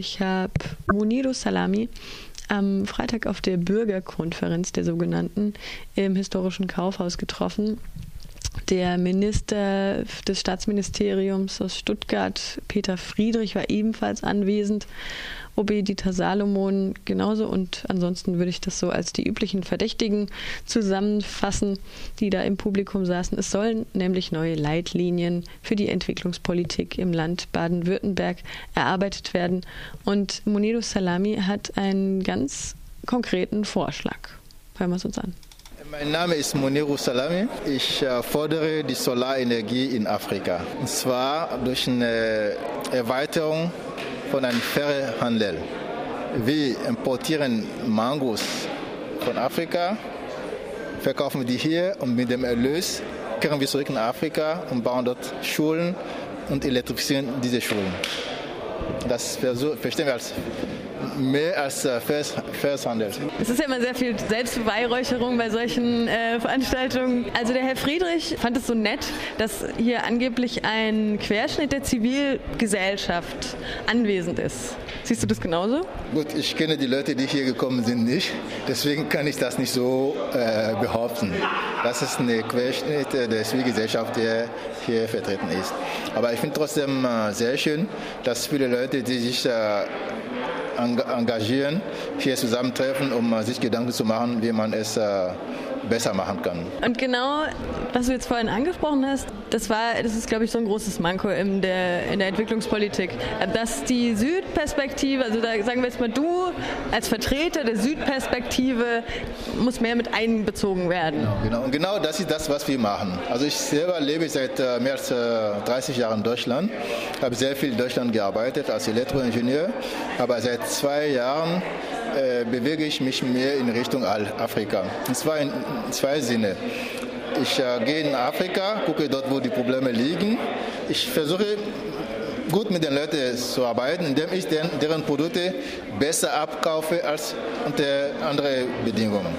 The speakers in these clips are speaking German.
Ich habe Muniru Salami am Freitag auf der Bürgerkonferenz der sogenannten im historischen Kaufhaus getroffen. Der Minister des Staatsministeriums aus Stuttgart, Peter Friedrich, war ebenfalls anwesend. OB Dieter Salomon genauso und ansonsten würde ich das so als die üblichen Verdächtigen zusammenfassen, die da im Publikum saßen. Es sollen nämlich neue Leitlinien für die Entwicklungspolitik im Land Baden-Württemberg erarbeitet werden und Munido Salami hat einen ganz konkreten Vorschlag. Hören wir es uns an. Mein Name ist Moniru Salami. Ich äh, fordere die Solarenergie in Afrika. Und zwar durch eine Erweiterung von einem fairen Handel. Wir importieren Mangos von Afrika, verkaufen die hier und mit dem Erlös kehren wir zurück nach Afrika und bauen dort Schulen und elektrifizieren diese Schulen. Das verstehen wir als mehr als äh, Vershandel. Es ist ja immer sehr viel Selbstbeweihräucherung bei solchen äh, Veranstaltungen. Also der Herr Friedrich fand es so nett, dass hier angeblich ein Querschnitt der Zivilgesellschaft anwesend ist. Siehst du das genauso? Gut, ich kenne die Leute, die hier gekommen sind, nicht. Deswegen kann ich das nicht so äh, behaupten. Das ist ein Querschnitt der Zivilgesellschaft, der hier vertreten ist. Aber ich finde trotzdem äh, sehr schön, dass viele Leute, die sich äh, engagieren, hier zusammentreffen, um äh, sich Gedanken zu machen, wie man es äh, besser machen kann. Und genau, was du jetzt vorhin angesprochen hast, das war, das ist, glaube ich, so ein großes Manko in der, in der Entwicklungspolitik, dass die Südperspektive, also da sagen wir jetzt mal, du als Vertreter der Südperspektive muss mehr mit einbezogen werden. Genau, genau. Und genau das ist das, was wir machen. Also ich selber lebe seit äh, mehr als 30 Jahren in Deutschland, habe sehr viel in Deutschland gearbeitet als Elektroingenieur, aber seit zwei Jahren äh, bewege ich mich mehr in Richtung Afrika. Und zwar in zwei Sinne. Ich äh, gehe in Afrika, gucke dort, wo die Probleme liegen. Ich versuche gut mit den Leuten zu arbeiten, indem ich den, deren Produkte besser abkaufe als unter anderen Bedingungen.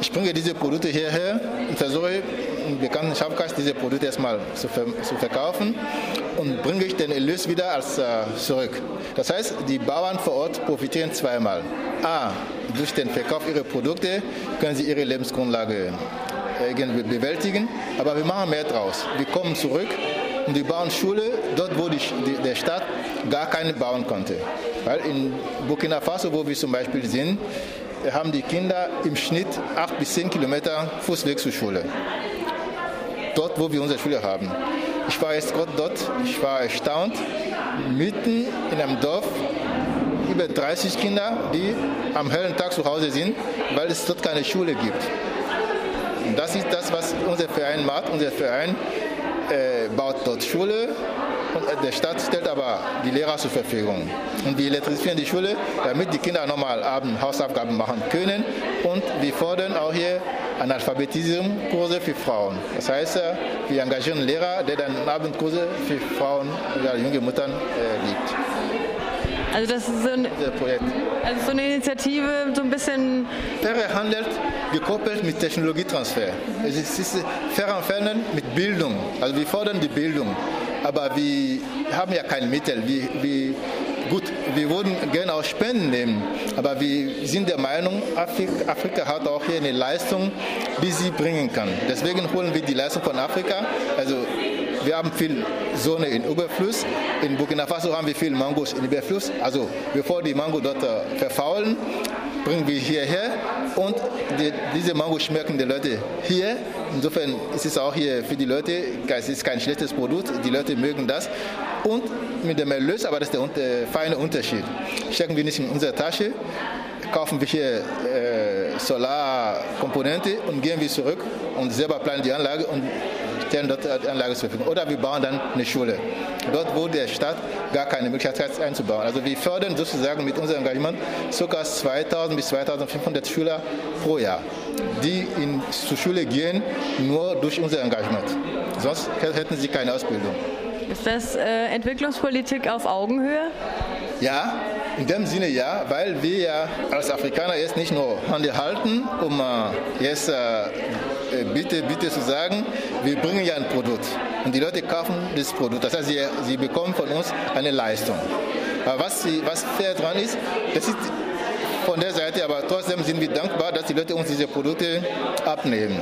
Ich bringe diese Produkte hierher und versuche im bekannten Schafkast diese Produkte erstmal zu, ver zu verkaufen und bringe ich den Erlös wieder als, äh, zurück. Das heißt, die Bauern vor Ort profitieren zweimal. A, durch den Verkauf ihrer Produkte können sie ihre Lebensgrundlage äh, bewältigen, aber wir machen mehr draus. Wir kommen zurück und wir bauen Schule dort, wo die, die, der Staat gar keine bauen konnte. Weil in Burkina Faso, wo wir zum Beispiel sind, haben die Kinder im Schnitt acht bis zehn Kilometer Fußweg zur Schule dort, wo wir unsere Schule haben. Ich war jetzt gerade dort, ich war erstaunt, mitten in einem Dorf, über 30 Kinder, die am hellen Tag zu Hause sind, weil es dort keine Schule gibt. Das ist das, was unser Verein macht. Unser Verein äh, baut dort Schule und der Staat stellt aber die Lehrer zur Verfügung. Und wir elektrifizieren die Schule, damit die Kinder nochmal Abend Hausaufgaben machen können. Und wir fordern auch hier Analphabetismus-Kurse für Frauen. Das heißt, äh, wir engagieren Lehrer, der dann Abendkurse für Frauen oder junge Müttern äh, gibt. Also das ist so, ein, also so eine Initiative, so ein bisschen... Fairer Handel gekoppelt mit Technologietransfer. Es ist fairer Handel mit Bildung. Also wir fordern die Bildung. Aber wir haben ja keine Mittel. Wir, wir Gut, wir würden gerne auch Spenden nehmen, aber wir sind der Meinung, Afrika, Afrika hat auch hier eine Leistung, die sie bringen kann. Deswegen holen wir die Leistung von Afrika. Also wir haben viel Sonne in Überfluss. In Burkina Faso haben wir viel Mangos in Überfluss. Also bevor die Mango dort äh, verfaulen, bringen wir hierher und die, diese Mango schmecken die Leute hier. Insofern ist es auch hier für die Leute, es ist kein schlechtes Produkt, die Leute mögen das. Und mit dem Erlös, aber das ist der feine Unterschied. Stecken wir nicht in unsere Tasche, kaufen wir hier äh, Solarkomponente und gehen wir zurück und selber planen die Anlage und stellen dort Anlage zur Verfügung. Oder wir bauen dann eine Schule. Dort, wo der Staat gar keine Möglichkeit hat einzubauen. Also wir fördern sozusagen mit unserem Engagement ca. 2000 bis 2500 Schüler pro Jahr, die in, zur Schule gehen, nur durch unser Engagement. Sonst hätten sie keine Ausbildung. Ist das äh, Entwicklungspolitik auf Augenhöhe? Ja, in dem Sinne ja, weil wir ja als Afrikaner jetzt nicht nur Hände halten, um äh, jetzt äh, äh, bitte, bitte zu sagen, wir bringen ja ein Produkt und die Leute kaufen das Produkt. Das heißt, sie, sie bekommen von uns eine Leistung. Aber was, was fair dran ist, das ist von der Seite, aber trotzdem sind wir dankbar, dass die Leute uns diese Produkte abnehmen.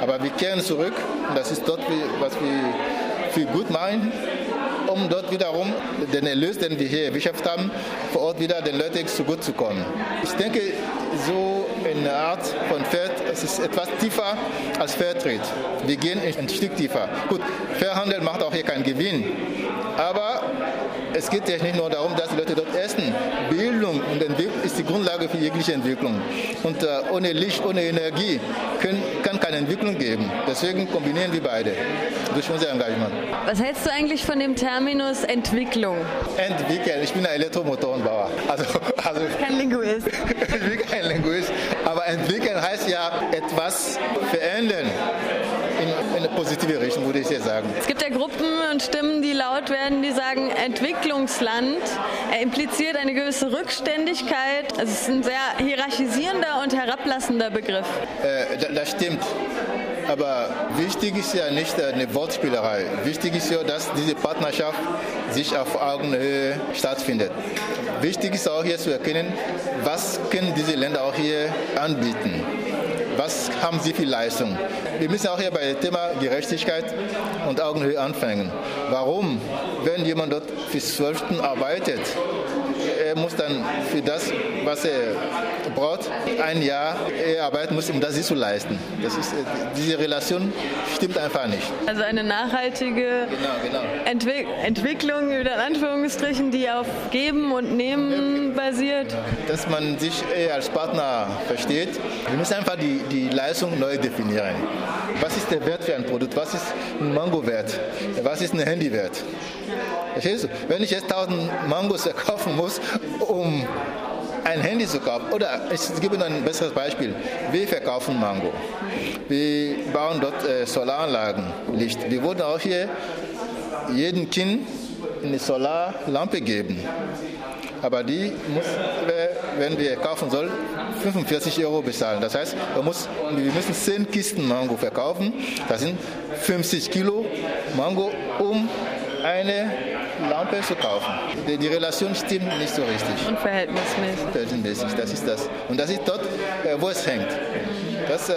Aber wir kehren zurück das ist dort, was wir viel gut machen um dort wiederum den Erlös, den wir hier erwirtschaftet haben, vor Ort wieder den Leuten zu gut zu kommen. Ich denke, so eine Art von Fair, es ist etwas tiefer als Fairtrade. Wir gehen ein Stück tiefer. Gut, Fairhandel macht auch hier keinen Gewinn, aber es geht ja nicht nur darum, dass die Leute dort essen. Bildung und Entwicklung ist die Grundlage für jegliche Entwicklung. Und äh, ohne Licht, ohne Energie können, kann keine Entwicklung geben. Deswegen kombinieren wir beide durch unser Engagement. Was hältst du eigentlich von dem Terminus Entwicklung? Entwickeln. Ich bin ein Elektromotorenbauer. Also, also kein Linguist. ich bin kein Linguist. Aber entwickeln heißt ja etwas verändern in, eine positive Richtung, würde ich jetzt sagen. Es gibt ja Gruppen und Stimmen, die laut werden, die sagen, Entwicklungsland er impliziert eine gewisse Rückständigkeit. Also es ist ein sehr hierarchisierender und herablassender Begriff. Äh, das stimmt. Aber wichtig ist ja nicht eine Wortspielerei. Wichtig ist ja, dass diese Partnerschaft sich auf Augenhöhe stattfindet. Wichtig ist auch hier zu erkennen, was können diese Länder auch hier anbieten was haben sie für Leistung? Wir müssen auch hier bei dem Thema Gerechtigkeit und Augenhöhe anfangen. Warum, wenn jemand dort fürs Zwölften arbeitet, er muss dann für das, was er braucht, ein Jahr arbeiten muss, um das zu leisten. Das ist, diese Relation stimmt einfach nicht. Also eine nachhaltige genau, genau. Entwick Entwicklung, in Anführungsstrichen, die auf Geben und Nehmen basiert. Dass man sich eher als Partner versteht. Wir müssen einfach die, die Leistung neu definieren. Was ist der Wert für ein Produkt? Was ist ein Mango wert? Was ist ein Wenn ich jetzt 1000 Mangos verkaufen muss, um ein Handy zu kaufen, oder ich gebe ein besseres Beispiel. Wir verkaufen Mango. Wir bauen dort äh, Solaranlagen, Licht. Wir würden auch hier jedem Kind eine Solarlampe geben. Aber die muss, wenn wir kaufen sollen, 45 Euro bezahlen. Das heißt, muss, wir müssen 10 Kisten Mango verkaufen. Das sind 50 Kilo Mango, um eine Lampe zu kaufen. Die, die Relation stimmt nicht so richtig. Unverhältnismäßig. Unverhältnismäßig, das ist das. Und das ist dort, äh, wo es hängt. Das, äh,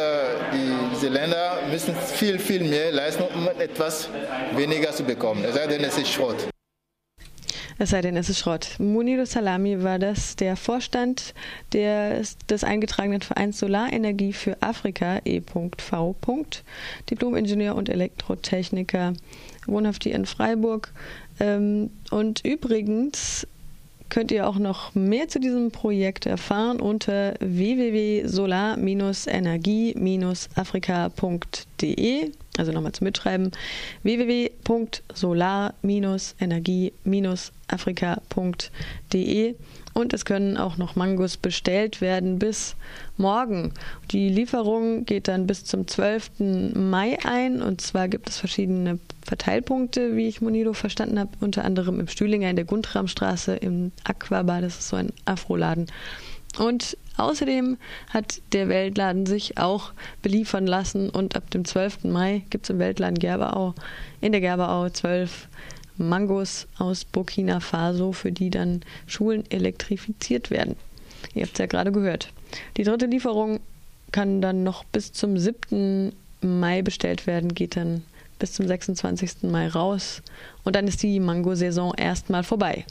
die, diese Länder müssen viel, viel mehr leisten, um etwas weniger zu bekommen. Es sei denn, es ist Schrott. Es sei denn, es ist Schrott. Munido Salami war das, der Vorstand des, des eingetragenen Vereins Solarenergie für Afrika e.v. Diplom-Ingenieur und Elektrotechniker, wohnhaft hier in Freiburg. Ähm, und übrigens könnt ihr auch noch mehr zu diesem Projekt erfahren unter www.solar-energie-afrika.de. Also nochmal zum Mitschreiben: www.solar-energie-afrika.de. Und es können auch noch Mangos bestellt werden bis morgen. Die Lieferung geht dann bis zum 12. Mai ein. Und zwar gibt es verschiedene Verteilpunkte, wie ich Monido verstanden habe. Unter anderem im Stühlinger in der Guntramstraße, im Aquabar. Das ist so ein Afroladen. Und außerdem hat der Weltladen sich auch beliefern lassen. Und ab dem 12. Mai gibt es im Weltladen Gerberau, in der Gerberau 12 Mangos aus Burkina Faso, für die dann Schulen elektrifiziert werden. Ihr habt es ja gerade gehört. Die dritte Lieferung kann dann noch bis zum 7. Mai bestellt werden, geht dann bis zum 26. Mai raus und dann ist die Mango-Saison erstmal vorbei.